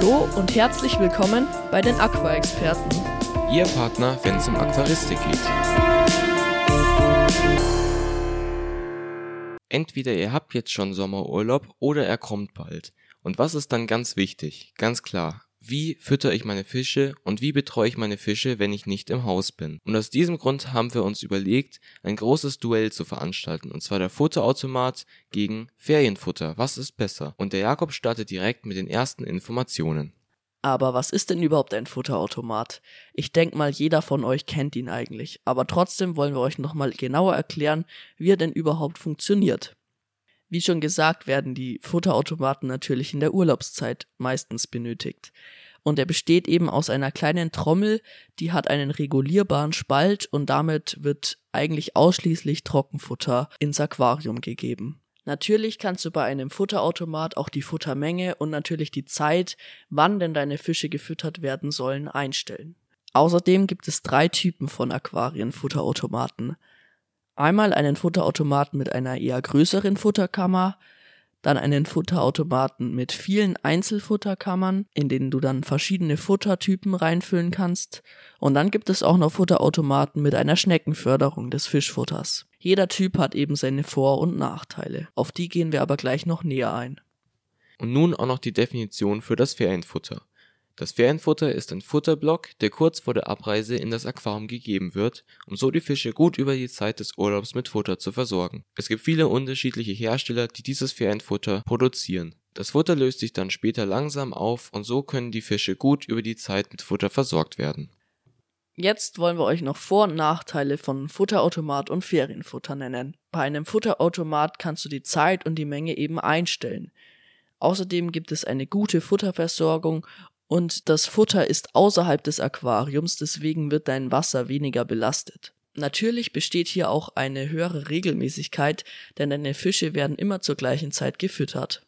Hallo und herzlich willkommen bei den Aqua-Experten. Ihr Partner, wenn es um Aquaristik geht. Entweder ihr habt jetzt schon Sommerurlaub oder er kommt bald. Und was ist dann ganz wichtig? Ganz klar, wie fütter ich meine Fische und wie betreue ich meine Fische, wenn ich nicht im Haus bin. Und aus diesem Grund haben wir uns überlegt, ein großes Duell zu veranstalten, und zwar der Futterautomat gegen Ferienfutter. Was ist besser? Und der Jakob startet direkt mit den ersten Informationen. Aber was ist denn überhaupt ein Futterautomat? Ich denke mal, jeder von euch kennt ihn eigentlich, aber trotzdem wollen wir euch nochmal genauer erklären, wie er denn überhaupt funktioniert. Wie schon gesagt, werden die Futterautomaten natürlich in der Urlaubszeit meistens benötigt. Und er besteht eben aus einer kleinen Trommel, die hat einen regulierbaren Spalt und damit wird eigentlich ausschließlich Trockenfutter ins Aquarium gegeben. Natürlich kannst du bei einem Futterautomat auch die Futtermenge und natürlich die Zeit, wann denn deine Fische gefüttert werden sollen, einstellen. Außerdem gibt es drei Typen von Aquarienfutterautomaten. Einmal einen Futterautomaten mit einer eher größeren Futterkammer, dann einen Futterautomaten mit vielen Einzelfutterkammern, in denen du dann verschiedene Futtertypen reinfüllen kannst, und dann gibt es auch noch Futterautomaten mit einer Schneckenförderung des Fischfutters. Jeder Typ hat eben seine Vor- und Nachteile. Auf die gehen wir aber gleich noch näher ein. Und nun auch noch die Definition für das Ferienfutter. Das Ferienfutter ist ein Futterblock, der kurz vor der Abreise in das Aquarium gegeben wird, um so die Fische gut über die Zeit des Urlaubs mit Futter zu versorgen. Es gibt viele unterschiedliche Hersteller, die dieses Ferienfutter produzieren. Das Futter löst sich dann später langsam auf und so können die Fische gut über die Zeit mit Futter versorgt werden. Jetzt wollen wir euch noch Vor- und Nachteile von Futterautomat und Ferienfutter nennen. Bei einem Futterautomat kannst du die Zeit und die Menge eben einstellen. Außerdem gibt es eine gute Futterversorgung und das Futter ist außerhalb des Aquariums, deswegen wird dein Wasser weniger belastet. Natürlich besteht hier auch eine höhere Regelmäßigkeit, denn deine Fische werden immer zur gleichen Zeit gefüttert.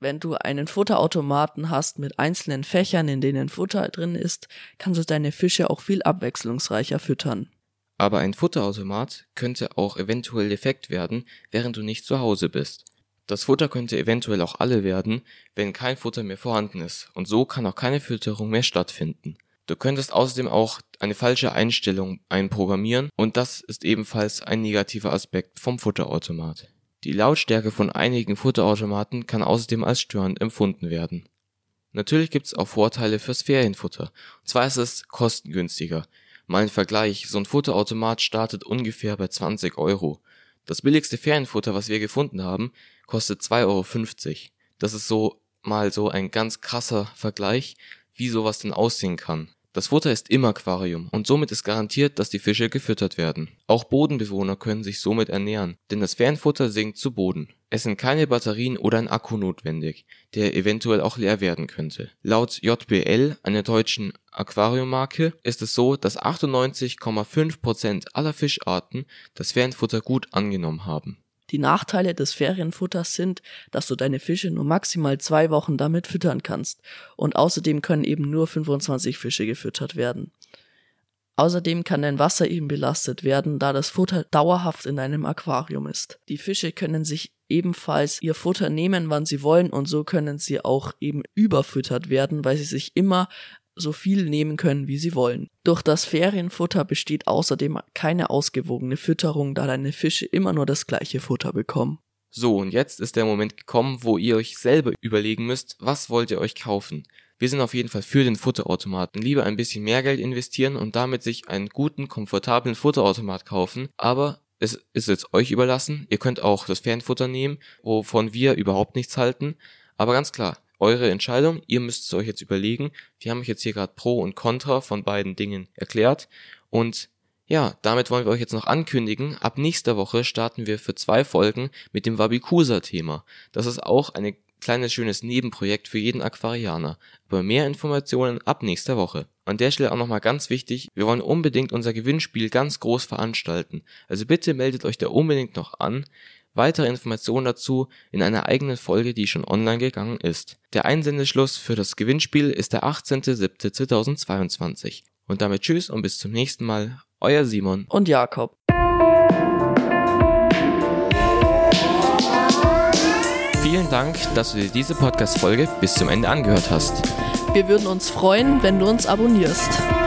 Wenn du einen Futterautomaten hast mit einzelnen Fächern, in denen Futter drin ist, kannst du deine Fische auch viel abwechslungsreicher füttern. Aber ein Futterautomat könnte auch eventuell defekt werden, während du nicht zu Hause bist. Das Futter könnte eventuell auch alle werden, wenn kein Futter mehr vorhanden ist, und so kann auch keine Fütterung mehr stattfinden. Du könntest außerdem auch eine falsche Einstellung einprogrammieren, und das ist ebenfalls ein negativer Aspekt vom Futterautomat. Die Lautstärke von einigen Futterautomaten kann außerdem als störend empfunden werden. Natürlich gibt es auch Vorteile fürs Ferienfutter. Und zwar ist es kostengünstiger. Mal ein Vergleich, so ein Futterautomat startet ungefähr bei 20 Euro. Das billigste Ferienfutter, was wir gefunden haben, kostet 2,50 Euro. Das ist so mal so ein ganz krasser Vergleich, wie sowas denn aussehen kann. Das Futter ist im Aquarium und somit ist garantiert, dass die Fische gefüttert werden. Auch Bodenbewohner können sich somit ernähren, denn das Fernfutter sinkt zu Boden. Es sind keine Batterien oder ein Akku notwendig, der eventuell auch leer werden könnte. Laut JBL, einer deutschen Aquariummarke, ist es so, dass 98,5% aller Fischarten das Fernfutter gut angenommen haben. Die Nachteile des Ferienfutters sind, dass du deine Fische nur maximal zwei Wochen damit füttern kannst und außerdem können eben nur 25 Fische gefüttert werden. Außerdem kann dein Wasser eben belastet werden, da das Futter dauerhaft in deinem Aquarium ist. Die Fische können sich ebenfalls ihr Futter nehmen, wann sie wollen und so können sie auch eben überfüttert werden, weil sie sich immer so viel nehmen können, wie sie wollen. Durch das Ferienfutter besteht außerdem keine ausgewogene Fütterung, da deine Fische immer nur das gleiche Futter bekommen. So, und jetzt ist der Moment gekommen, wo ihr euch selber überlegen müsst, was wollt ihr euch kaufen. Wir sind auf jeden Fall für den Futterautomaten. Lieber ein bisschen mehr Geld investieren und damit sich einen guten, komfortablen Futterautomat kaufen, aber es ist jetzt euch überlassen. Ihr könnt auch das Fernfutter nehmen, wovon wir überhaupt nichts halten. Aber ganz klar, eure Entscheidung. Ihr müsst es euch jetzt überlegen. Wir haben euch jetzt hier gerade Pro und Contra von beiden Dingen erklärt. Und ja, damit wollen wir euch jetzt noch ankündigen. Ab nächster Woche starten wir für zwei Folgen mit dem Wabikusa-Thema. Das ist auch ein kleines schönes Nebenprojekt für jeden Aquarianer. Aber mehr Informationen ab nächster Woche. An der Stelle auch nochmal ganz wichtig, wir wollen unbedingt unser Gewinnspiel ganz groß veranstalten. Also bitte meldet euch da unbedingt noch an. Weitere Informationen dazu in einer eigenen Folge, die schon online gegangen ist. Der Einsendeschluss für das Gewinnspiel ist der 18.07.2022. Und damit tschüss und bis zum nächsten Mal. Euer Simon und Jakob. Vielen Dank, dass du dir diese Podcast-Folge bis zum Ende angehört hast. Wir würden uns freuen, wenn du uns abonnierst.